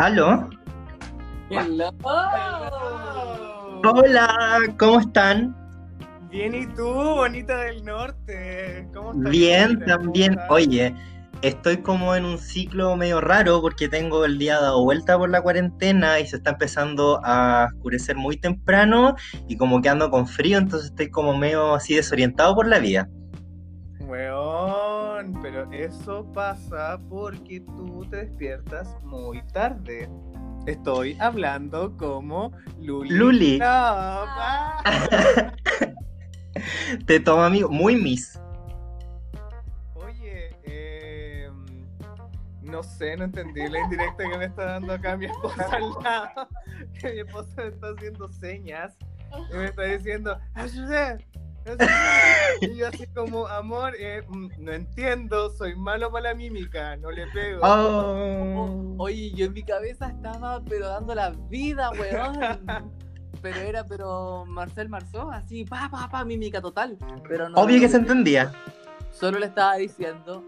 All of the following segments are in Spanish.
¿Aló? Hello. Hola, ¿cómo están? Bien, ¿y tú, bonita del norte? ¿Cómo estás? Bien, también. estás? Oye, estoy como en un ciclo medio raro porque tengo el día dado vuelta por la cuarentena y se está empezando a oscurecer muy temprano y como que ando con frío, entonces estoy como medio así desorientado por la vida. Weón, pero eso pasa porque tú te despiertas muy tarde. Estoy hablando como Luli. Luli. Ah. Te tomo amigo, muy mis. Oye, eh, no sé, no entendí la indirecta que me está dando acá mi esposa al lado. Que mi esposa me está haciendo señas y me está diciendo, ayúdame. Y yo así como, amor, eh, mm, no entiendo, soy malo para la mímica, no le pego. Oh. Oye, yo en mi cabeza estaba pero dando la vida, weón. Pero era, pero Marcel Marceau, así, pa, pa, pa, mímica total. Pero no, Obvio no, que se entendía. Solo le estaba diciendo,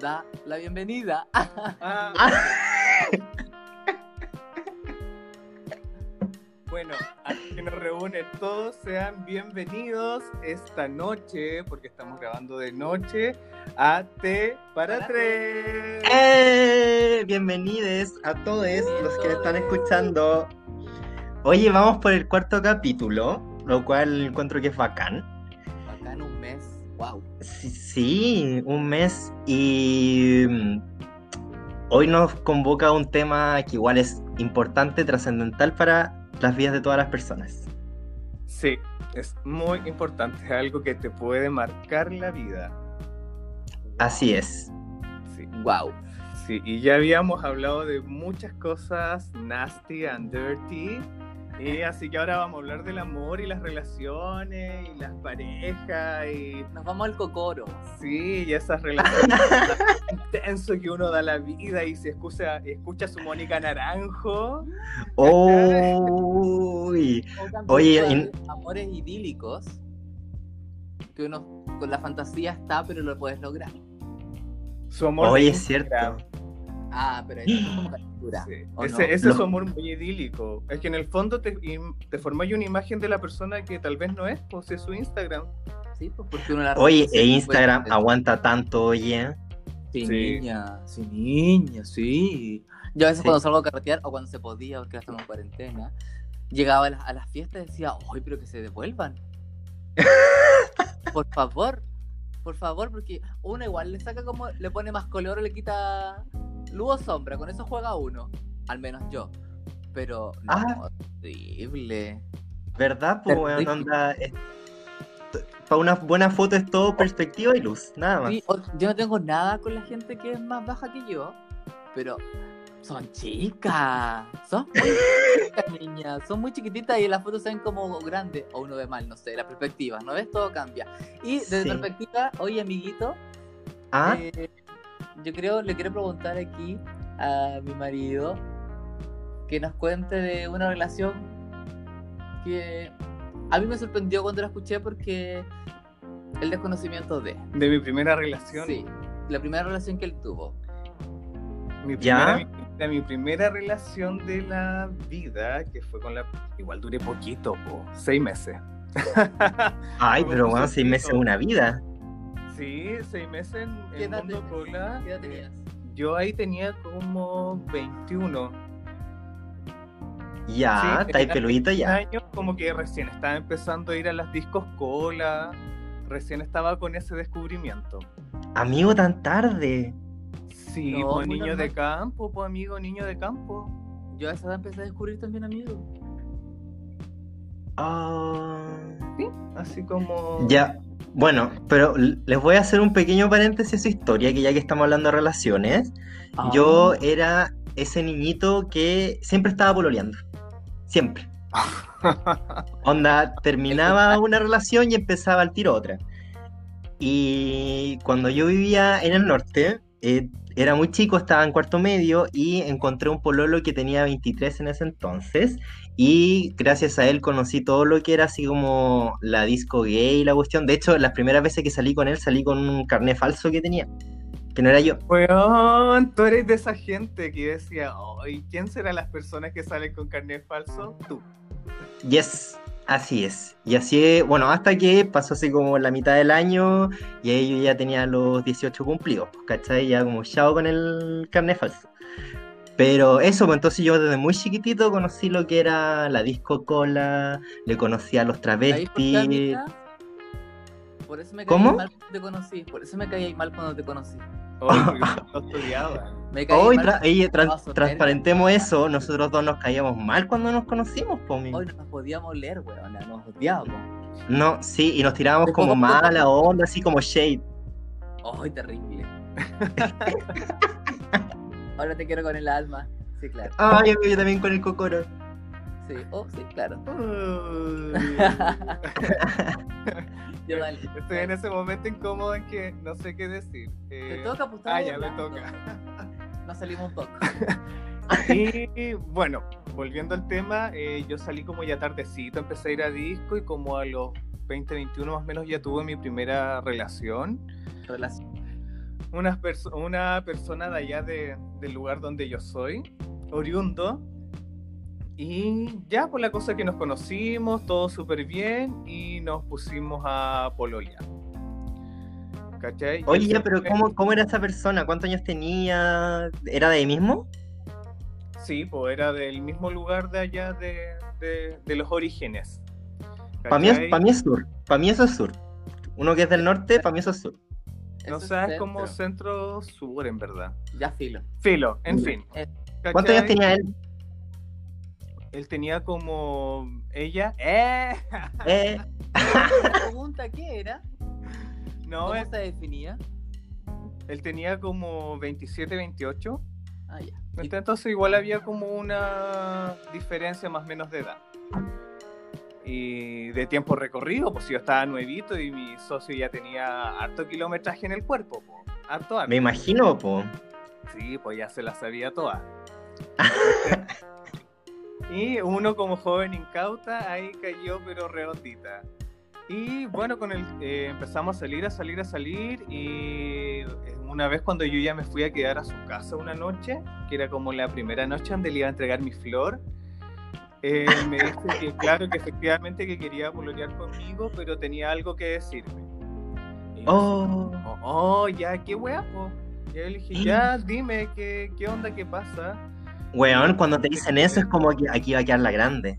da la bienvenida. Ah, Ah, Bueno, que nos reúnen todos, sean bienvenidos esta noche, porque estamos grabando de noche, a T para tres. ¡Eh! Bienvenidos a todos los que están escuchando. Oye, vamos por el cuarto capítulo, lo cual encuentro que es bacán. Acá en un mes, wow. Sí, sí, un mes y mm, hoy nos convoca un tema que igual es importante, trascendental para las vidas de todas las personas. Sí, es muy importante, es algo que te puede marcar la vida. Así es. Sí, Wow. sí, y ya habíamos hablado de muchas cosas nasty and dirty. Y así que ahora vamos a hablar del amor y las relaciones y las parejas y Nos vamos al cocoro. Sí, y esas relaciones intenso que uno da la vida y se escucha, escucha su Mónica Naranjo. Uy, Oye, haber amores idílicos que uno con la fantasía está, pero lo puedes lograr. Su amor Oye, es cierto. Ah, pero eso es como caricatura. Sí, ¿o Ese, no? ese es su amor muy idílico. Es que en el fondo te, im- te formáis una imagen de la persona que tal vez no es, pues es su Instagram. Sí, pues porque uno la Oye, e Instagram puede- aguanta tanto, oye. Sí, Sí. niña, sí, niña, sí. Yo a veces Sí. cuando salgo a carretear o cuando se podía, porque ahora estamos en cuarentena, llegaba a las, a las fiestas y decía, ¡ay, pero que se devuelvan! por favor, por favor, porque uno igual le saca como, le pone más color o le quita luz o sombra, con eso juega uno, al menos yo. Pero, no, Ah. horrible. ¿Verdad? Pues. Para una buena foto es todo perspectiva y luz, nada más. Sí, yo no tengo nada con la gente que es más baja que yo, pero son chicas. Son muy chicas, niñas. Son muy chiquititas y las fotos se ven como grandes. O uno ve mal, no sé, la perspectiva, ¿no ves? Todo cambia. Y desde Sí. perspectiva, oye, amiguito, Ah, eh, yo creo, le quiero preguntar aquí a mi marido que nos cuente de una relación que a mí me sorprendió cuando la escuché porque el desconocimiento de. De mi primera relación. Sí, la primera relación que él tuvo. Mi ¿Ya? primera, mi, de mi primera relación de la vida, que fue con la. Igual duré poquito, po, seis meses. ay, pero bueno, seis meses es una vida. Sí, seis meses en ¿Qué el mundo cola. qué edad tenías? Yo ahí tenía como 21. Ya, Sí, está ahí peludito 21 ya. años, como que recién estaba empezando a ir a las discos cola. Recién estaba con ese descubrimiento. Amigo, tan tarde. Sí, No, pues niño de campo, pues amigo, niño de campo. Yo a esa edad empecé a descubrir también amigos. Ah, Así como. Ya, bueno, pero les voy a hacer un pequeño paréntesis a su historia, que ya que estamos hablando de relaciones, Ah. yo era ese niñito que siempre estaba pololeando. Siempre. Onda, terminaba una relación y empezaba al tiro otra. Y cuando yo vivía en el norte, eh, era muy chico, estaba en cuarto medio y encontré un pololo que tenía 23 en ese entonces. Y gracias a él conocí todo lo que era así como la disco gay y la cuestión. De hecho, las primeras veces que salí con él salí con un carnet falso que tenía. que no era yo. Weón, tú eres de esa gente que decía, ¿y quién serán las personas que salen con carnet falso? Tú. Yes, así es. Y así, bueno, hasta que pasó así como la mitad del año y ahí yo ya tenía los 18 cumplidos, pues, ¿cachai? Ya como chao con el carnet falso. Pero eso, pues entonces yo desde muy chiquitito conocí lo que era la disco cola, le conocí a los ¿Ahí travestis. por eso me caí ¿Cómo? mal cuando te conocí. Por eso me caí mal cuando te conocí. Porque no estudiaba. Me caí Hoy, tra- ey, transparentemos eso, nosotros dos nos caíamos mal cuando nos conocimos, pues. mi- Hoy no nos podíamos leer, weón. Nos odiábamos. No, sí, y nos tirábamos como mala onda, así como shade. Ay, terrible. Ahora te quiero con el alma. Sí, claro. Ay, yo también con el cocoro. Sí, oh, sí, claro. Yo. Estoy en ese momento incómodo en que no sé qué decir. Te Eh, toca, pues Ah, ya me toca. Nos salimos un poco. Y bueno, volviendo al tema, eh, yo salí como ya tardecito, empecé a ir a disco y como a los 20, 21 más o menos ya tuve mi primera relación. Relación. Una, perso- una persona de allá de- del lugar donde yo soy, oriundo. Y ya, por la cosa que nos conocimos, todo súper bien y nos pusimos a pololear. ¿Cachai? Oye, ya, pero ¿cómo, ¿cómo era esa persona? ¿Cuántos años tenía? ¿Era de ahí mismo? Sí, pues era del mismo lugar de allá de, de- de los orígenes. Para mí, mí es sur. Para mí eso es sur. Uno que es del norte, para mí eso es sur. No Eso es sabes como centro. centro-sur, en verdad. Ya filo. Filo, en fin. Eh, ¿Cuántos años tenía él? Él tenía como. Ella. ¡Eh! Eh, La pregunta, ¿qué era? No, ¿Cómo él, se definía? él tenía como 27, 28. Ah, ya. Y- Entonces, igual había como una diferencia más o menos de edad. Y de tiempo recorrido, pues yo estaba nuevito y mi socio ya tenía harto kilometraje en el cuerpo. po. Harto, harto. me imagino, po. Sí, pues ya se la sabía toda. y uno como joven incauta, ahí cayó pero redondita. Y bueno, con el eh, empezamos a salir, a salir, a salir. Y eh, una vez cuando yo ya me fui a quedar a su casa una noche, que era como la primera noche donde le iba a entregar mi flor, eh, me dice que claro, que efectivamente que quería pololear conmigo, pero tenía algo que decirme. Y Oh. Oh, oh, ya, qué guapo. Y yo le dije, ya, dime, ¿qué, qué onda, qué pasa? Weón, cuando te dicen eso es como que aquí va a quedar la grande.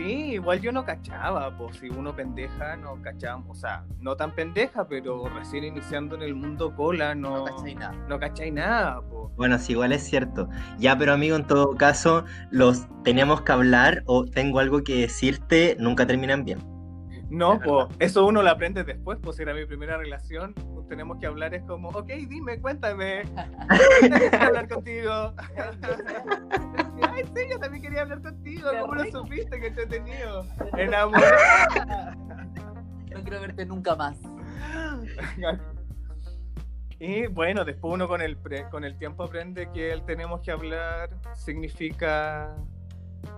Sí, igual yo no cachaba, pues si uno pendeja, no cachamos, o sea, no tan pendeja, pero recién iniciando en el mundo cola, no, No cachai nada. no cachai nada, pues. Bueno, sí, igual es cierto. Ya, pero amigo, en todo caso, los tenemos que hablar o tengo algo que decirte, nunca terminan bien. No, Es pues, eso uno lo aprende después, pues era mi primera relación, pues, tenemos que hablar, es como, ok, dime, cuéntame, quiero hablar contigo. Ay, sí, yo también quería hablar contigo, Qué ¿cómo lo supiste que te he tenido? Enamorada. No quiero verte nunca más. Y bueno, después uno con el, pre- con el tiempo aprende que el tenemos que hablar significa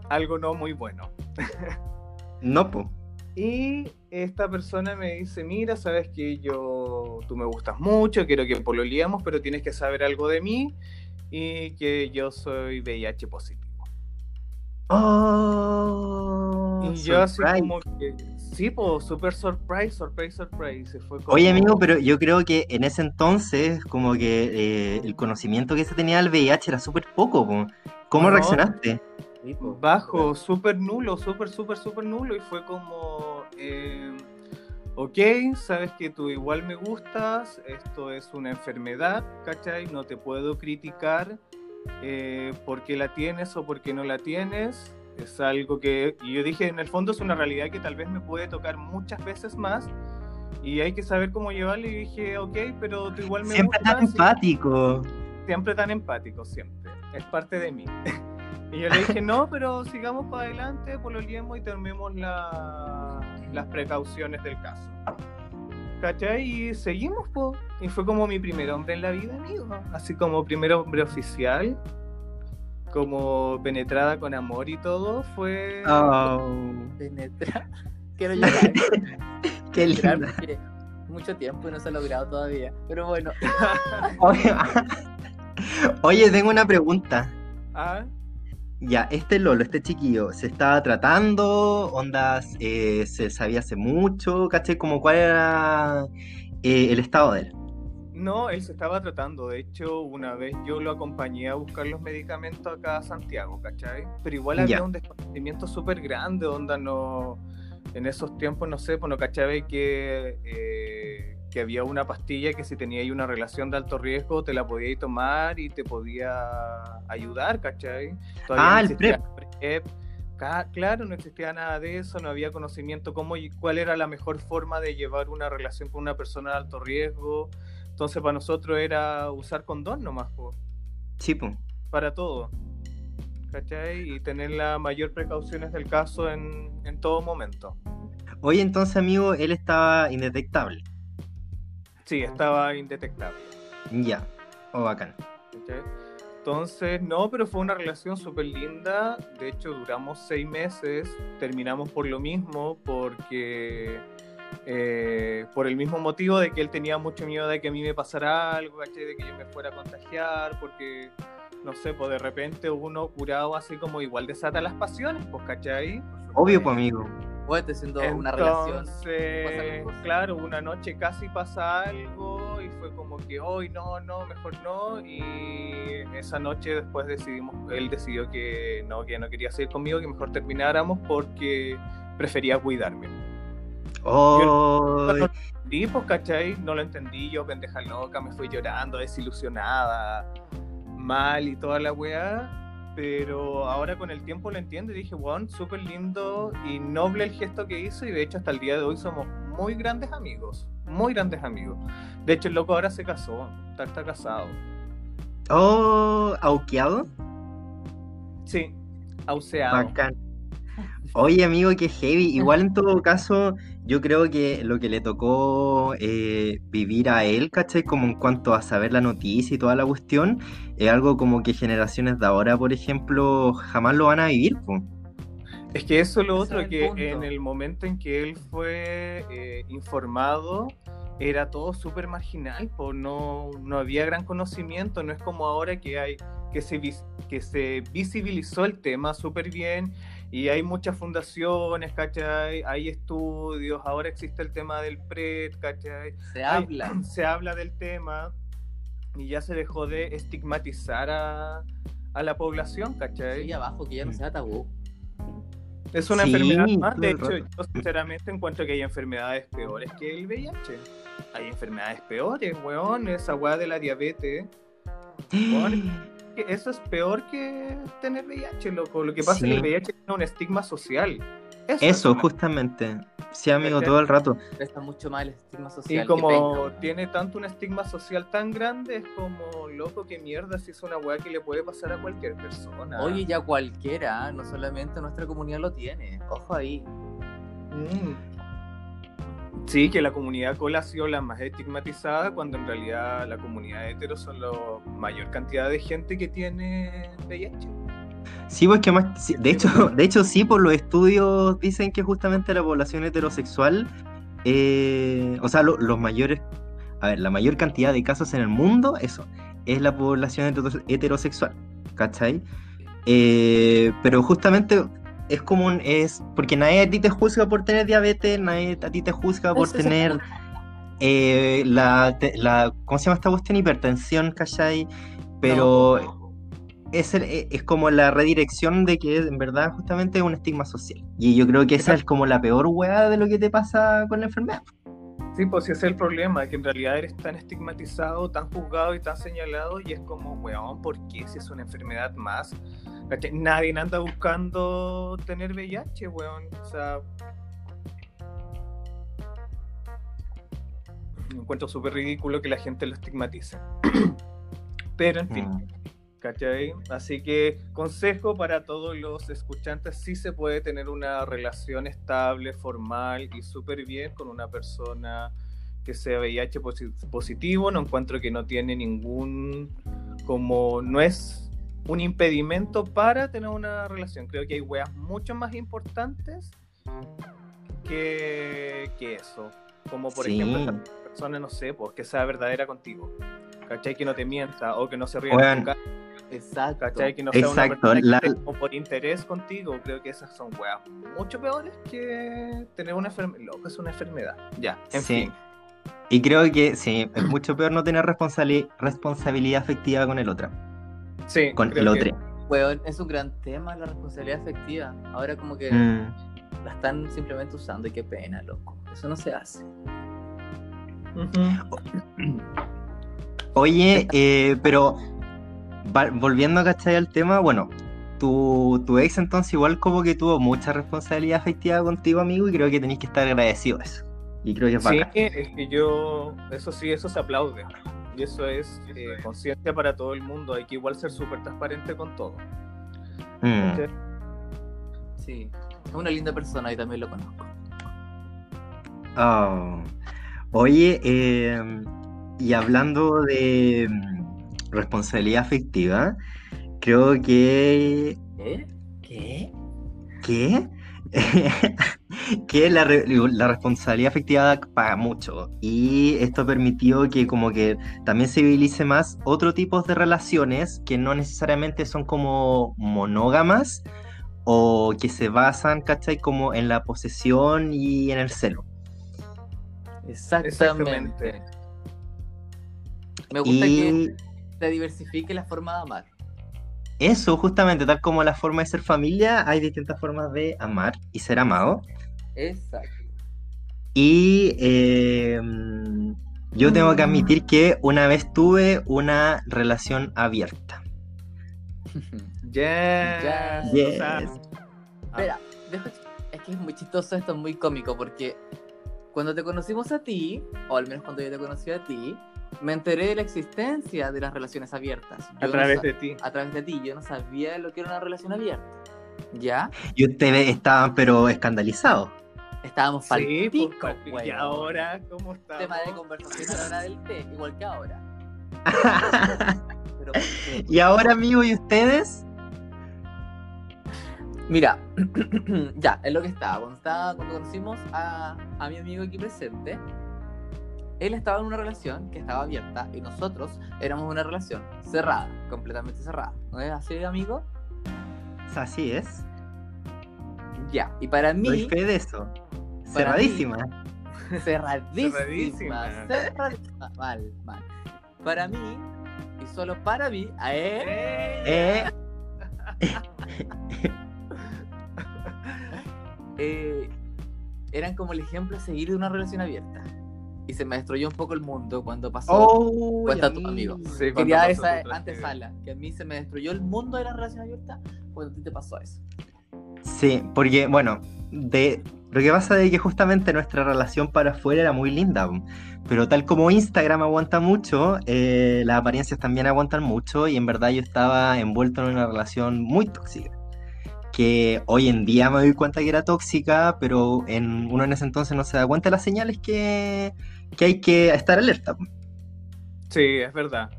algo no muy bueno. No, po. Y esta persona me dice, mira, sabes que yo, tú me gustas mucho, quiero que pololeamos, pero tienes que saber algo de mí y que yo soy VIH positivo. Oh, y yo así como que, sí, pues, super surprise, surprise, surprise. Y fue como- Oye, amigo, pero yo creo que en ese entonces, como que eh, el conocimiento que se tenía del VIH era súper poco, po. ¿Cómo No. reaccionaste? Sí, bajo, súper nulo, súper, súper, súper nulo. Y fue como, eh, ok, sabes que tú igual me gustas, esto es una enfermedad, ¿cachai? No te puedo criticar eh, porque la tienes o porque no la tienes. Es algo que, y yo dije, en el fondo es una realidad que tal vez me puede tocar muchas veces más. Y hay que saber cómo llevarlo. Y dije, ok, pero tú igual me Siempre tan gustas. y- empático. siempre tan empático, siempre. Es parte de mí. y yo le dije, no, pero sigamos para adelante, pololeemos y terminemos la- las precauciones del caso. ¿Cachai? Y seguimos, po. Y fue como mi primer hombre en la vida, amigo. Así como primer hombre oficial, como penetrada con amor y todo, fue... Oh, Penetra. Quiero llorar. qué Llorar porque mucho tiempo y no se ha logrado todavía. Pero bueno. Oye, Oye, tengo una pregunta. Ah, Ya, este Lolo, este chiquillo, ¿se estaba tratando? ¿Ondas eh, se sabía hace mucho? ¿Caché? Como cuál era eh, el estado de él? no, él se estaba tratando. De hecho, una vez yo lo acompañé a buscar los medicamentos acá a Santiago, ¿cachai? Pero igual había un desconocimiento súper grande, onda no. En esos tiempos, no sé, pues no cachaba que, eh, que había una pastilla que si tenías una relación de alto riesgo te la podías tomar y te podía ayudar, ¿cachai? Ah, no el PrEP. Claro, no existía nada de eso, no había conocimiento cómo y cuál era la mejor forma de llevar una relación con una persona de alto riesgo. Entonces para nosotros era usar condón nomás, po, Sí, po. para todo. ¿Cachai? Y tener las mayor precauciones del caso en, en todo momento. Oye, entonces, amigo, él estaba indetectable. Sí, estaba indetectable. Ya. Oh, bacán. Entonces, no, pero fue una relación súper linda. De hecho, duramos seis meses. Terminamos por lo mismo, porque eh, por el mismo motivo de que él tenía mucho miedo de que a mí me pasara algo, ¿cachai? De que yo me fuera a contagiar, porque, no sé, pues de repente uno curado así como igual desata las pasiones, pues, ¿cachai? Obvio, pues, amigo. Puede siendo una relación. Entonces, pasan cosas. claro, una noche casi pasa algo y fue como que hoy no, no, mejor no. Y esa noche después decidimos, él decidió que no, que no quería seguir conmigo, que mejor termináramos porque prefería cuidarme. Oh, No lo entendí, pues, ¿cachai? No lo entendí, yo pendeja loca, me fui llorando, desilusionada, mal y toda la weá. Pero ahora con el tiempo lo entiendo y dije, wow, súper lindo y noble el gesto que hizo y de hecho hasta el día de hoy somos muy grandes amigos, muy grandes amigos. De hecho el loco ahora se casó, está, está casado. oh, auqueado. Sí, auseado. Bacán. Oye, amigo, qué heavy. Igual en todo caso, yo creo que lo que le tocó eh, vivir a él, ¿cachai? Como en cuanto a saber la noticia y toda la cuestión, es algo como que generaciones de ahora, por ejemplo, jamás lo van a vivir, po. Es que eso es lo otro, es que punto. en el momento en que él fue eh, informado, era todo súper marginal, pues no, no había gran conocimiento, no es como ahora que hay que se, que se visibilizó el tema súper bien y hay muchas fundaciones, ¿cachai? Hay estudios, ahora existe el tema del PRED, ¿cachai? Se Hay- habla. se habla del tema y ya se dejó de estigmatizar a, a la población, ¿cachai? Ahí abajo, que ya no sea tabú. Es una Sí, enfermedad más. De hecho, rato. yo sinceramente encuentro que hay enfermedades peores que el VIH. Hay enfermedades peores, weón. Esa weá de la diabetes. Weón, que Eso es peor que tener VIH, loco. Lo que pasa es que el VIH tiene un estigma social. Eso, es Eso, una- justamente. Sí, amigo, todo el rato. Está mucho más el estigma Y social. que como tiene tanto un estigma social tan grande, es como, loco, qué mierda si es una weá que le puede pasar a cualquier persona. Oye, ya cualquiera, no solamente nuestra comunidad lo tiene. Ojo ahí. Mm. Sí, que la comunidad cola ha sido la más estigmatizada cuando en realidad la comunidad hetero son la mayor cantidad de gente que tiene VIH. Sí, pues que más. de hecho, de hecho, sí, por los estudios dicen que justamente la población heterosexual, eh, o sea, lo- los mayores, a ver, la mayor cantidad de casos en el mundo, eso, es la población hetero- heterosexual, ¿cachai? Eh, pero justamente es como un, es, porque nadie a ti te juzga por tener diabetes, nadie a ti te juzga por tener eh, la, la, ¿cómo se llama esta cuestión? Hipertensión, ¿cachai? Pero No, es, el- e- es como la redirección de que en verdad justamente es un estigma social. Y yo creo que esa es como la peor weá de lo que te pasa con la enfermedad. Sí, pues ese es el problema, que en realidad eres tan estigmatizado, tan juzgado y tan señalado y es como, weón, ¿por qué si es una enfermedad más? Nadie anda buscando tener VIH, weón. O sea... Me encuentro súper ridículo que la gente lo estigmatice. Pero en fin. Mm. ¿Cachai? Así que consejo para todos los escuchantes, sí se puede tener una relación estable, formal y súper bien con una persona que sea VIH posi- positivo. No encuentro que no tiene ningún, como no es un impedimento para tener una relación. Creo que hay weas mucho más importantes que, que eso. Como por Sí. ejemplo esa persona, no sé, pues que sea verdadera contigo. ¿Cachai? Que no te mienta o que no se ríe Weón. Exacto. ¿cachai? Que no sea una persona que la- esté como por interés contigo. Creo que esas son weas mucho peores que tener una enfermedad. Loco, es una enfermedad. Ya, en Sí. fin. Y creo que sí, es mucho peor no tener responsabili- responsabilidad afectiva con el otro, Sí, con creo el que- otro. Weón, es un gran tema la responsabilidad afectiva. Ahora como que Mm. la están simplemente usando y qué pena, loco. Eso no se hace. Oye, eh, pero volviendo ¿cachai? al tema, bueno, tu, tu ex entonces igual como que tuvo mucha responsabilidad afectiva contigo, amigo, y creo que tenéis que estar agradecido de eso. Y creo que es Sí, bacán. es que yo, eso sí, eso se aplaude. Y eso es eh, conciencia para todo el mundo. Hay que igual ser súper transparente con todo. Mm. Sí. Es una linda persona y también lo conozco. Oh. Oye, eh, y hablando de responsabilidad afectiva, creo que ¿Qué? ¿Qué? ¿Qué? que la, re- la responsabilidad afectiva paga mucho y esto permitió que como que también se civilice más otro tipo de relaciones que no necesariamente son como monógamas o que se basan, ¿cachai? Como en la posesión y en el celo. Exactamente. Exactamente. Me gusta que se diversifique la forma de amar. eso, justamente, tal como la forma de ser familia, hay distintas formas de amar y ser amado. Exacto. Y eh, yo tengo que admitir que una vez tuve una relación abierta. Yes. Yes. O sea, Espera, es que es muy chistoso esto, es muy cómico, porque cuando te conocimos a ti, o al menos cuando yo te conocí a ti, me enteré de la existencia de las relaciones abiertas. Yo a través de ti. a través de ti, yo no sabía lo que era una relación abierta. ¿Ya? Y ustedes estaban pero escandalizados. Estábamos Sí, pico, pues, y ahora, ¿cómo está? Tema de conversación a la hora del té, igual que ahora. Pero, y ahora, amigo, ¿y ustedes? Mira, ya, es lo que estaba. Cuando, estaba, cuando conocimos a, a mi amigo aquí presente, él estaba en una relación que estaba abierta y nosotros éramos una relación cerrada, completamente cerrada. ¿No es así, amigo? Así es. Ya, y para Doy mí, fe de eso. Para mí- Cerradísima. cerradísima, Cerradísima. cerradísima, mal, mal. Para mí, y solo para mí, eh, Eh, eh, eran como el ejemplo a seguir de una relación abierta. Y se me destruyó un poco el mundo cuando pasó. oh, Cuenta tu amigo. Sí, Quería esa antesala, que a mí se me destruyó el mundo de la relación abierta cuando a ti te pasó eso. Sí, porque, bueno, de lo que pasa es que justamente nuestra relación para afuera era muy linda, pero tal como Instagram aguanta mucho, eh, las apariencias también aguantan mucho y en verdad yo estaba envuelto en una relación muy tóxica, que hoy en día me doy cuenta que era tóxica, pero en, uno en ese entonces no se da cuenta de las señales que, que hay que estar alerta. Sí, es verdad.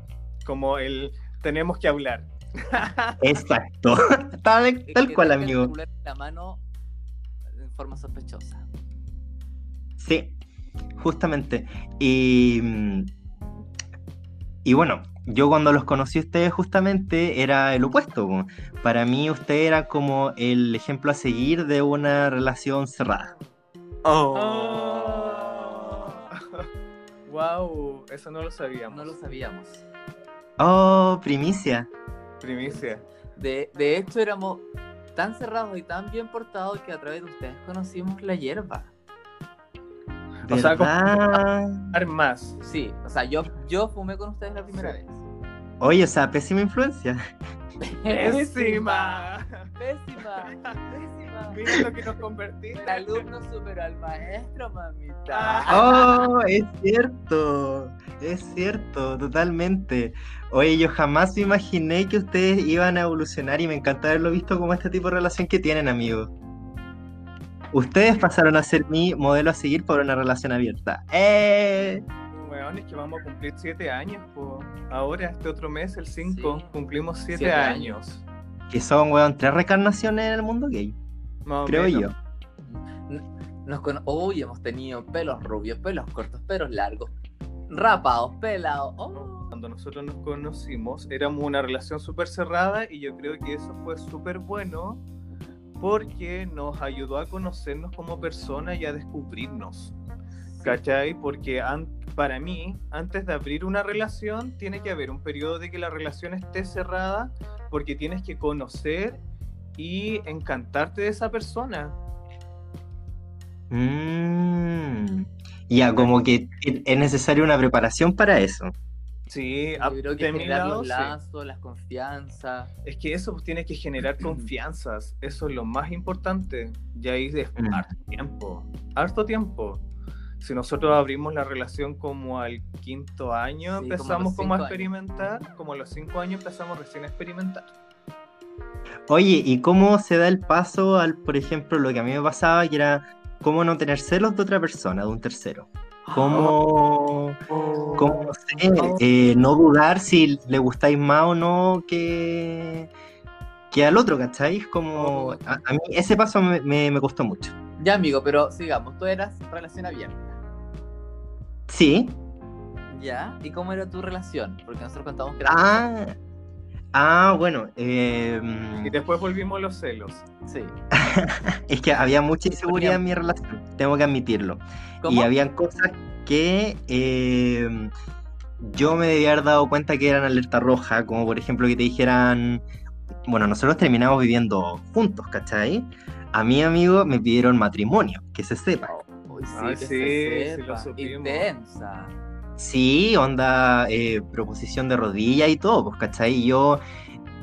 Como el tenemos que hablar. Exacto, tal, tal cual, amigo. la mano en forma sospechosa. Sí, justamente. Y, y bueno, yo cuando los conocí a ustedes justamente era el opuesto. Para mí usted era como el ejemplo a seguir de una relación cerrada. wow, eso no lo sabíamos. No lo sabíamos. Oh, primicia. Primicia. De, de hecho, éramos tan cerrados y tan bien portados que a través de ustedes conocimos la hierba. O sea, como- más. Sí, o sea, yo, yo fumé con ustedes la primera Sí. vez. Oye, o sea, pésima influencia. Pésima. Pésima. Pésima. Mira lo que nos convertimos. El alumno superó al maestro, mamita. Ah. Oh, es cierto. Es cierto, totalmente. Oye, yo jamás me imaginé que ustedes iban a evolucionar y me encanta haberlo visto como este tipo de relación que tienen, amigos. Ustedes pasaron a ser mi modelo a seguir por una relación abierta. ¡Eh! Weón, es que vamos a cumplir siete años, po. Ahora, este otro mes, el 5, Sí. cumplimos siete, Siete años. Que son, weón, tres reencarnaciones en el mundo gay, Más creo menos. yo. Nos cono- Uy, hemos tenido pelos rubios, pelos cortos, pelos largos, Rapados, pelados. Oh. Cuando nosotros nos conocimos, éramos una relación súper cerrada y yo creo que eso fue súper bueno porque nos ayudó a conocernos como personas y a descubrirnos. ¿Cachai? Porque para mí, antes de abrir una relación, tiene que haber un periodo de que la relación esté cerrada porque tienes que conocer y encantarte de esa persona. Mm. Ya, como que es necesaria una preparación para eso. Sí, Yo a- creo que de mi generar lado, los sí. lazos, las confianzas. Es que eso pues, tiene que generar confianzas. Eso es lo más importante. Y ahí es harto tiempo. Harto tiempo. Si nosotros abrimos la relación como al quinto año, Sí, empezamos como, a años. experimentar, como a los cinco años empezamos recién a experimentar. Oye, ¿y cómo se da el paso al, por ejemplo, lo que a mí me pasaba, que era cómo no tener celos de otra persona, de un tercero? ¿Cómo, cómo, no sé, eh, no dudar si le gustáis más o no que, que al otro, ¿cachai? Como, a, a mí ese paso me, me- me costó mucho. Ya, amigo, pero sigamos. Tú eras relación abierta. Sí, ¿Ya? ¿Y cómo era tu relación? Porque nosotros contamos que era. ah, ah, bueno, eh, Y después volvimos a los celos. Sí. es que había mucha inseguridad en mi relación, tengo que admitirlo. ¿Cómo? Y habían cosas que eh, yo me debía haber dado cuenta que eran alerta roja, como por ejemplo que te dijeran, bueno, nosotros terminamos viviendo juntos, ¿cachai? A mi amigo me pidieron matrimonio, que se sepa. Uy, sí, Ay, que sí, se sí lo sepa. Intensa. Sí, onda, eh, proposición de rodilla y todo, pues, ¿cachai? Y yo,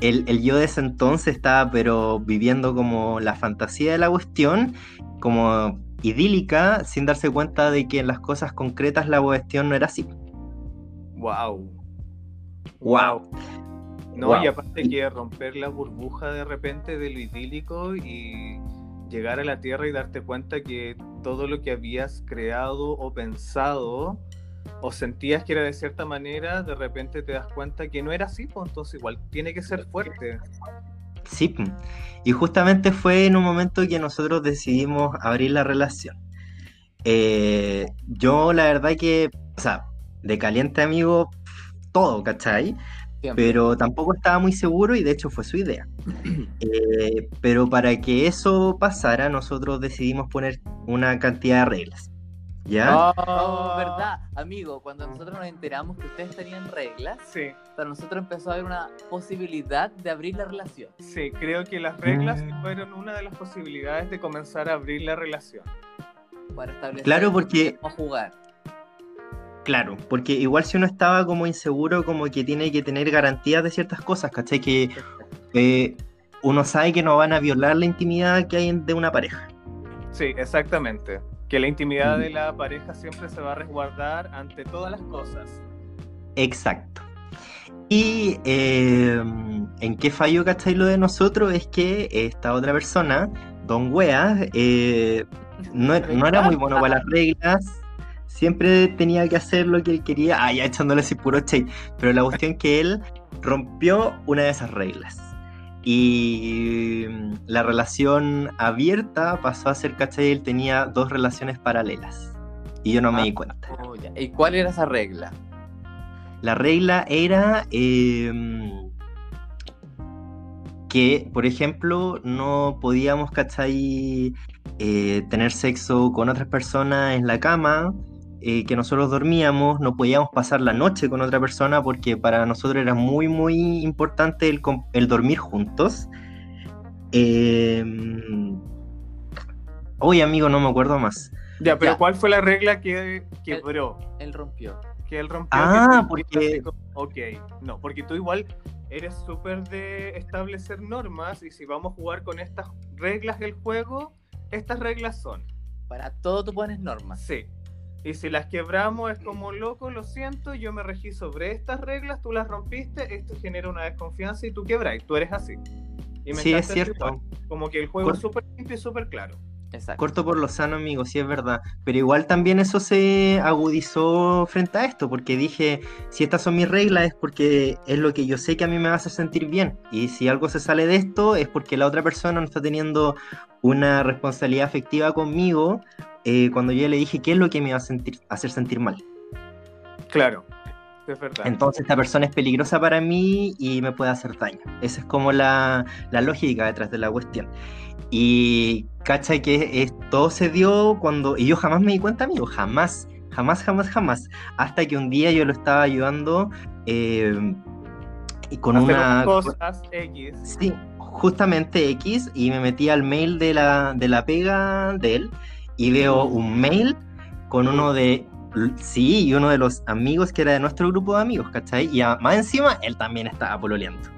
el, el yo de ese entonces estaba, pero viviendo como la fantasía de la cuestión, como idílica, sin darse cuenta de que en las cosas concretas la cuestión no era así. Wow. Wow. No, Wow. y aparte que romper la burbuja de repente de lo idílico y llegar a la tierra y darte cuenta que todo lo que habías creado o pensado o sentías que era de cierta manera, de repente te das cuenta que no era así, pues entonces igual tiene que ser fuerte. Sí, pum. y justamente fue en un momento que nosotros decidimos abrir la relación. Eh, yo la verdad que, o sea, de caliente amigo, todo, ¿cachai? Siempre. Pero tampoco estaba muy seguro y de hecho fue su idea. Eh, pero para que eso pasara, nosotros decidimos poner una cantidad de reglas. ¿Ya? Oh, verdad, amigo, cuando nosotros nos enteramos que ustedes tenían reglas, Sí, para nosotros empezó a haber una posibilidad de abrir la relación. sí, creo que las reglas Mm. fueron una de las posibilidades de comenzar a abrir la relación. Para establecer Claro, porque- cómo jugar. Claro, porque igual si uno estaba como inseguro, como que tiene que tener garantías de ciertas cosas, ¿cachai? Que eh, uno sabe que no van a violar la intimidad que hay de una pareja. Sí, exactamente. Que la intimidad de la pareja siempre se va a resguardar ante todas las cosas. Exacto. Y eh, en qué falló, ¿cachai? Lo de nosotros es que esta otra persona, Don Wea, eh, no, no era muy bueno para las reglas. Siempre tenía que hacer lo que él quería. Ah, ya echándole así puro shade. Pero la cuestión es que él rompió una de esas reglas. Y mm, la relación abierta pasó a ser, ¿cachai? Él tenía dos relaciones paralelas. Y yo no me Ah. di cuenta. Oh. ¿Y cuál era esa regla? La regla era em, que, por ejemplo, no podíamos, ¿cachai? eh, tener sexo con otras personas en la cama, eh, que nosotros dormíamos, no podíamos pasar la noche con otra persona porque para nosotros era muy, muy importante el, el dormir juntos. Oye, amigo, no me acuerdo más. Ya, pero Ya. ¿cuál fue la regla que quebró? Él rompió. Que él rompió. Ah, porque- Ok, no, porque tú igual eres súper de establecer normas y si vamos a jugar con estas reglas del juego, estas reglas son. Para todo tú pones normas. Sí. Y si las quebramos es como loco, lo siento, yo me regí sobre estas reglas, tú las rompiste, esto genera una desconfianza y tú quebráis, tú eres así. Y Sí, encanta es cierto. igual, Como que el juego Cor- es súper limpio y súper claro. Exacto. Corto por lo sano, amigo, sí es verdad. Pero igual también eso se agudizó frente a esto, porque dije, si estas son mis reglas es porque es lo que yo sé que a mí me va a hacer sentir bien. Y si algo se sale de esto es porque la otra persona no está teniendo una responsabilidad afectiva conmigo eh, cuando yo le dije qué es lo que me iba a sentir, hacer sentir mal. Claro, es verdad. Entonces esta persona es peligrosa para mí y me puede hacer daño. Esa es como la, la lógica detrás de la cuestión. Y cacha que es- todo se dio cuando... Y yo jamás me di cuenta, amigo, jamás, jamás, jamás, jamás. Hasta que un día yo lo estaba ayudando eh, con Hacer una... cosas X. Sí, justamente X y me metí al mail de la, de la pega de él y veo un mail con uno de, sí, y uno de los amigos que era de nuestro grupo de amigos, ¿cachai? Y a- más encima, él también estaba pololeando.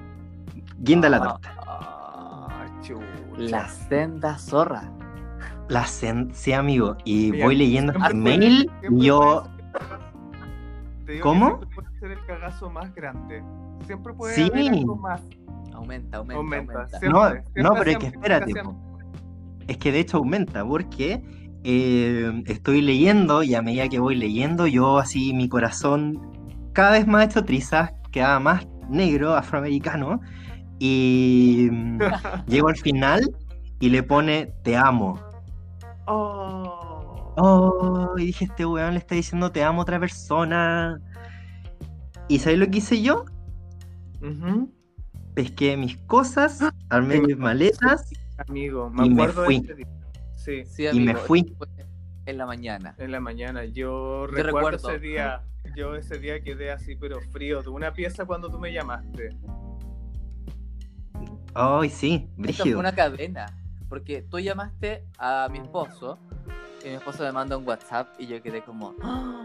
Guinda la torta. Ah. La senda zorra. La sen- sí, amigo, y voy leyendo este mail y yo, Te digo ¿Cómo? siempre puede ser el cagazo más grande. Siempre puede Sí. haber algo más. Aumenta, aumenta, Aumenta. aumenta. Siempre, no, siempre no, pero es que espérate, es que de hecho aumenta porque eh, estoy leyendo y a medida que voy leyendo yo así mi corazón cada vez más hecho trizas, quedaba más negro, afroamericano y mm, llego al final y le pone te amo. Oh. Oh, y dije este weón le está diciendo te amo a otra persona. ¿Y sabes lo que hice yo? Pesqué mis cosas, armé mis maletas Amigo, me Y me acuerdo fui. de ese Sí, y me fui. En la mañana. en la mañana. Yo Yo recuerdo, recuerdo. ese día. Yo ese día quedé así, pero frío, de una pieza cuando tú me llamaste. Ay, sí, Esto fue brígido. una cadena. Porque tú llamaste a mi esposo y mi esposo me manda un WhatsApp y yo quedé como. "Ah".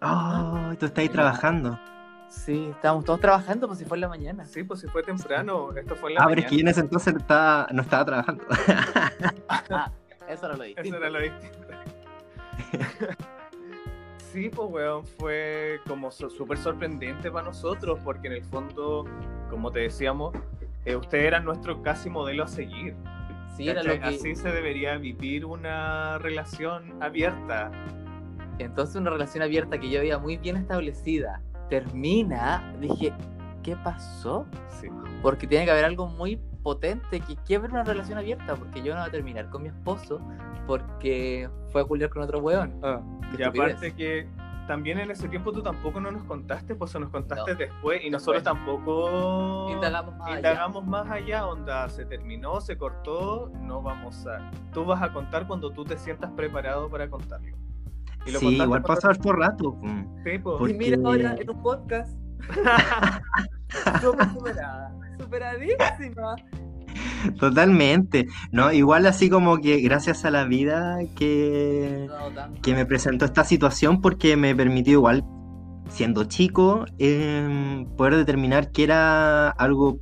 Ay, tú estás ahí trabajando. Sí, estábamos todos trabajando, pues si fue en la mañana. Sí, pues si fue temprano, esto fue en la Ah, pero es que yo en mañana. ese entonces no estaba, no estaba trabajando. Ah, eso era lo distinto. Eso era lo distinto. Sí, pues weón, fue como súper sorprendente para nosotros, porque en el fondo, como te decíamos, eh, ustedes eran nuestro casi modelo a seguir. Sí, era lo que. Así se debería vivir una relación abierta. Entonces una relación abierta que yo veía muy bien establecida termina, dije, ¿qué pasó? Sí. Porque tiene que haber algo muy potente que quiebre una relación abierta, porque yo no voy a terminar con mi esposo porque fue a culiar con otro weón. Ah, Y aparte que también en ese tiempo tú tampoco no nos contaste, pues o nos contaste No. después y nosotros Después. tampoco Indagamos más allá. más allá, onda, se terminó, se cortó, no vamos a... Tú vas a contar cuando tú te sientas preparado para contarlo. Y lo Sí, igual pasó harto rato. Sí, pues. Por- Y mira ahora en un podcast. Súper superada. Superadísima. Totalmente. No, igual así como que gracias a la vida que, No, que me presentó esta situación porque me permitió igual, siendo chico, em, poder determinar que era algo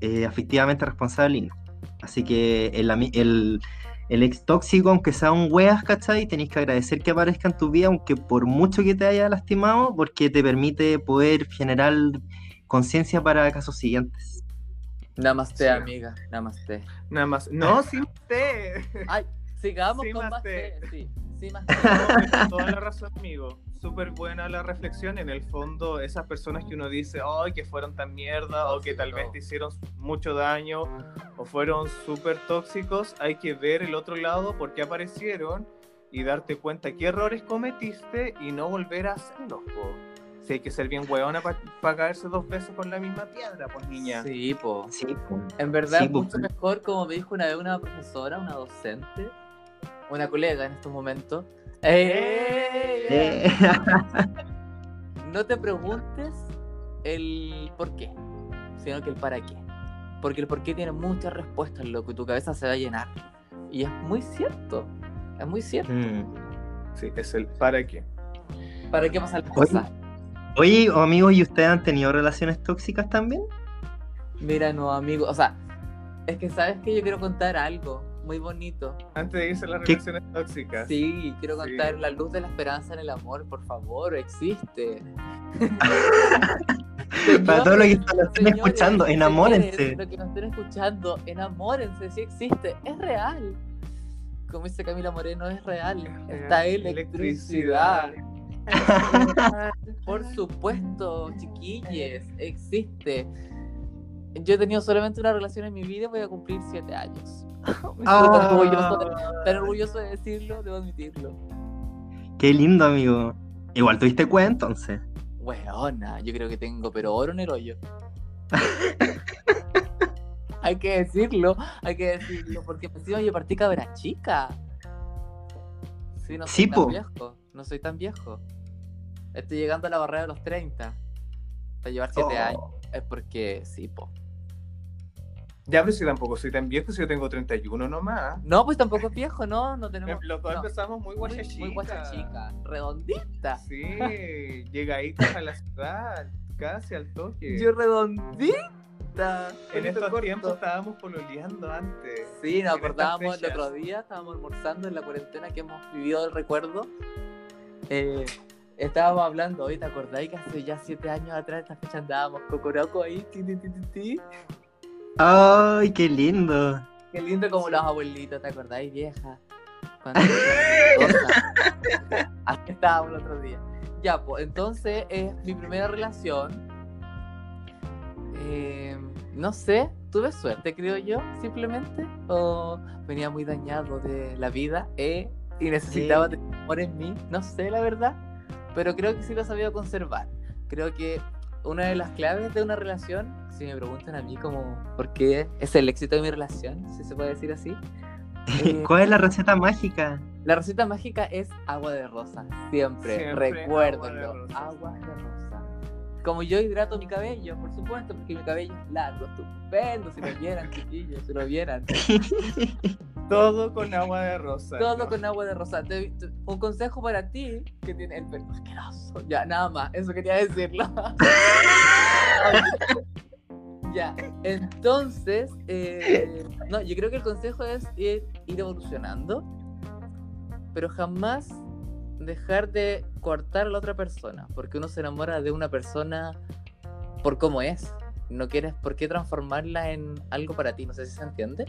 eh, afectivamente responsable y no. Así que el, el, el ex tóxico, aunque sea un weas, ¿cachai? Tenéis que agradecer que aparezca en tu vida, aunque por mucho que te haya lastimado, porque te permite poder generar conciencia para casos siguientes. Namaste, Sí. amiga. Namaste. Nada más. No, sí, usted. Ay, sigamos Sí, con más más té. té. Sí, sí, más tienes toda la razón, amigo. Súper buena la reflexión. En el fondo, esas personas que uno dice, ay, que fueron tan mierda, o que tal vez te hicieron mucho daño, o fueron súper tóxicos, hay que ver el otro lado por qué aparecieron y darte cuenta qué errores cometiste y no volver a hacerlos. po. Si hay que ser bien hueona para caerse dos veces con la misma piedra, pues niña. Sí, po. Sí, pues. En verdad Sí, mucho mejor, como me dijo una vez una profesora, una docente, una colega en estos momentos. ¡Eh! Eh, No te preguntes el por qué, sino que el para qué. Porque el por qué tiene muchas respuestas, lo que tu cabeza se va a llenar. Y es muy cierto. Es muy cierto. mm. Sí, es el para qué. ¿Para qué pasan las Oye. cosas? Oye, amigos, ¿y ustedes han tenido relaciones tóxicas también? Mira, no, amigo. O sea, es que sabes que yo quiero contar algo muy bonito. Antes de irse a las ¿Qué? relaciones tóxicas. Sí, quiero Sí. contar la luz de la esperanza en el amor, por favor, existe. Para todos los que están Señores, escuchando, enamórense. Los que nos estén escuchando, enamórense, sí existe, es real. Como dice Camila Moreno, es real. Está real. electricidad. Por supuesto, chiquilles, existe. Yo he tenido solamente una relación en mi vida y voy a cumplir siete años. Me siento tan, orgulloso de, tan orgulloso de decirlo, debo admitirlo. Qué lindo, amigo. Igual tuviste cuenta entonces. Weona, yo creo que tengo, pero oro en el hoyo. hay que decirlo, hay que decirlo, porque encima yo partí cabra chica. Sí, no soy Sí, tan po. viejo, no soy tan viejo. Estoy llegando a la barrera de los 30. Para llevar 7 Oh. años. Es porque sí, po. Ya, pero si tampoco soy tan viejo, si yo tengo 31 nomás. No, pues tampoco es viejo, ¿no? No tenemos. Los dos no. empezamos muy Muy, guachachica. muy guachachica, redondita. Sí, llegaditos a la ciudad, casi al toque. Yo redondita. en estos corto. tiempos estábamos pololeando antes. Sí, nos acordábamos el otro día, estábamos almorzando en la cuarentena que hemos vivido el recuerdo. Eh, estábamos hablando hoy, ¿te acordáis que hace ya siete años atrás esta fecha andábamos cocoroco ahí? Ti? Ay, qué lindo. Qué lindo como los abuelitos, ¿te acordáis, vieja? Cuando. Así estábamos el otro día. Ya, pues, entonces es mi primera relación. Eh, no sé, tuve suerte, creo yo, simplemente. O venía muy dañado de la vida eh, y necesitaba Sí. tener amor en mí. No sé, la verdad. Pero creo que sí lo sabía conservar. Creo que una de las claves de una relación, si me preguntan a mí como por qué es el éxito de mi relación, si se puede decir así, eh, ¿Cuál es la receta mágica? la receta mágica es agua de rosa. Siempre, Siempre recuérdenlo. agua de rosa. Agua de rosa. Como yo hidrato mi cabello, por supuesto, porque mi cabello es largo, estupendo. Si lo vieran, chiquillos, si lo vieran. Todo con agua de rosa. Todo ¿no? con agua de rosa. Te- te- un consejo para ti que tiene el pelo asqueroso. Ya, nada más. Eso quería decirlo. ya, entonces, eh, no, yo creo que el consejo es ir, ir evolucionando, pero jamás dejar de cortar a la otra persona, porque uno se enamora de una persona por cómo es. No quieres por qué transformarla en algo para ti, no sé si se entiende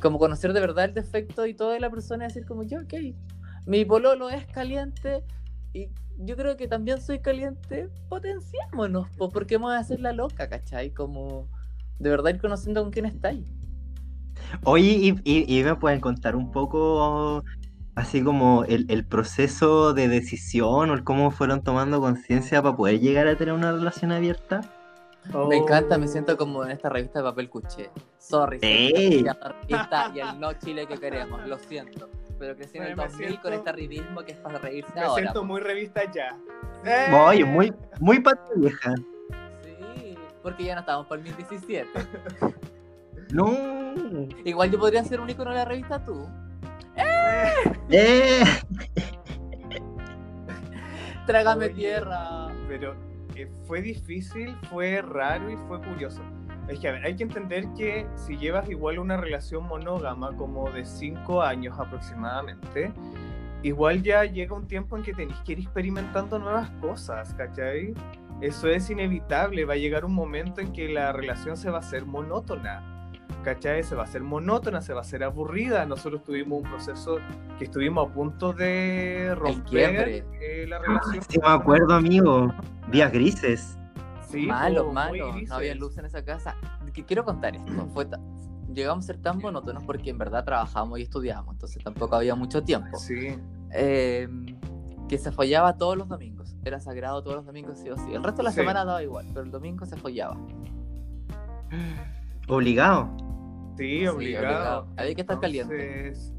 como conocer de verdad el defecto y todo de la persona y decir como yo, ok, mi pololo es caliente y yo creo que también soy caliente, potenciémonos, po, porque vamos a hacer la loca, ¿cachai? Como de verdad ir conociendo con quién estáis. Oye, y, y- y me pueden contar un poco así como el, el proceso de decisión o el cómo fueron tomando conciencia para poder llegar a tener una relación abierta. Oh. Me encanta, me siento como en esta revista de papel cuché. Sorry, soy ¡Ey! la revista y el no Chile que queremos, lo siento. Pero crecí en el Oye, me 2000 con siento- este ridismo que es para reírse Me ahora. siento po. muy revista ya. Oye, muy, muy pata vieja. Sí, porque ya no estamos por el 2017. No. Igual yo podría ser un icono de la revista tú. Eh. Trágame Oye. tierra. Pero eh, fue difícil, fue raro y fue curioso. Es que, a ver, hay que entender que si llevas igual una relación monógama como de 5 años aproximadamente, igual ya llega un tiempo en que tenéis que ir experimentando nuevas cosas, ¿cachai? Eso es inevitable, va a llegar un momento en que la relación se va a hacer monótona. ¿Cachai? Se va a hacer monótona, se va a hacer aburrida. Nosotros tuvimos un proceso que estuvimos a punto de romper eh, la relación. Sí, me acuerdo, amigo. Días grises. Sí, malo, malo. grises. No había luz en esa casa. Que quiero contar esto. Fue ta- Llegamos a ser tan monótonos porque en verdad trabajamos y estudiamos, entonces tampoco había mucho tiempo. Sí. Eh, que se follaba todos los domingos. Era sagrado todos los domingos, sí o sí. El resto de la Sí. semana daba igual, pero el domingo se follaba. Obligado. Sí, Sí, obligado. Había que estar caliente. Entonces,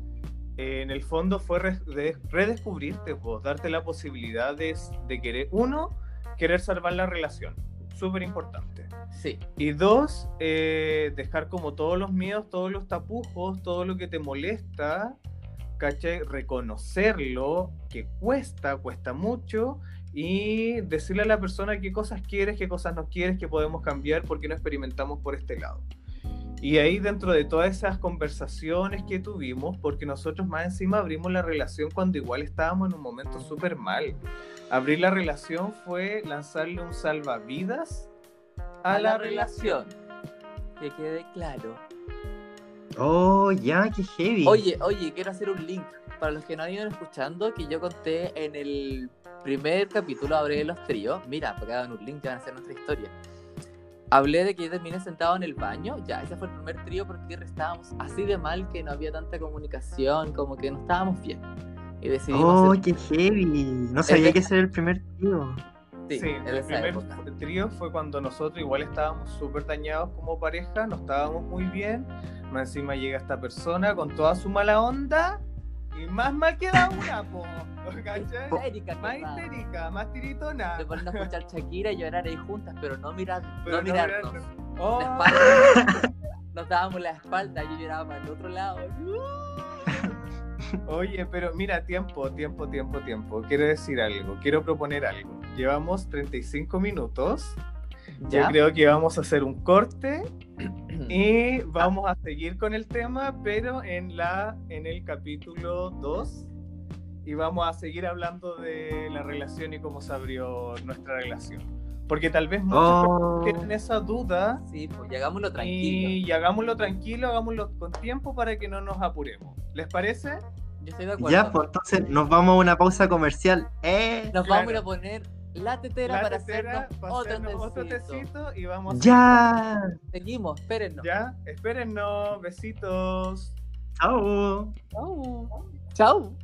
eh, en el fondo fue re- de- redescubrirte, pues, darte la posibilidad de, de querer, uno, querer salvar la relación, súper importante. Sí, Y dos, eh, dejar como todos los miedos, todos los tapujos, todo lo que te molesta, ¿cachai? Reconocerlo, que cuesta, cuesta mucho, y decirle a la persona qué cosas quieres, qué cosas no quieres, que podemos cambiar, porque no experimentamos por este lado. Y ahí dentro de todas esas conversaciones que tuvimos, porque nosotros más encima abrimos la relación cuando igual estábamos en un momento súper mal. Abrir la relación fue lanzarle un salvavidas a la relación. Que quede claro. Oh, ya, qué heavy. Oye, oye, quiero hacer un link para los que no han ido escuchando que yo conté en el primer capítulo, de los tríos. Mira, porque hagan un link, ya van a hacer nuestra historia. Hablé de que yo terminé sentado en el baño, ya, ese fue el primer trío porque estábamos así de mal que no había tanta comunicación, como que no estábamos bien. Y decidimos Oh, ser- qué heavy. No sabía que ese era el primer tío. sí, Sí, el primer época. trío fue cuando nosotros igual estábamos súper dañados como pareja, no estábamos muy bien. Más encima llega esta persona con toda su mala onda y más mal que la una, po. ¿Cachai? Histérica, Más histérica, más tiritona. De ponernos a escuchar Shakira y llorar ahí juntas, pero no mirar, Pero no no mirarnos. mirarnos. Oh, espalda, nos dábamos la espalda, yo lloraba para el otro lado. Oye, pero mira, tiempo, tiempo, tiempo, tiempo. Quiero decir algo, quiero proponer algo. Llevamos 35 minutos. Yo ¿Ya? creo que vamos a hacer un corte y vamos a seguir con el tema, pero en la en el capítulo 2 y vamos a seguir hablando de la relación y cómo se abrió nuestra relación. Porque tal vez muchos Oh. tienen esa duda Sí, pues y hagámoslo tranquilo. y, y hagámoslo tranquilo, hagámoslo con tiempo para que no nos apuremos. ¿Les parece? Yo estoy de acuerdo. Ya, pues entonces nos vamos a una pausa comercial. ¡Eh! Nos claro. vamos a ir a poner la tetera La para tetera, hacernos para otro hacernos otro tecito. tecito y vamos a ¡Ya! Seguimos, espérennos. Ya, espérennos, besitos. ¡Chao! Chau. Chau.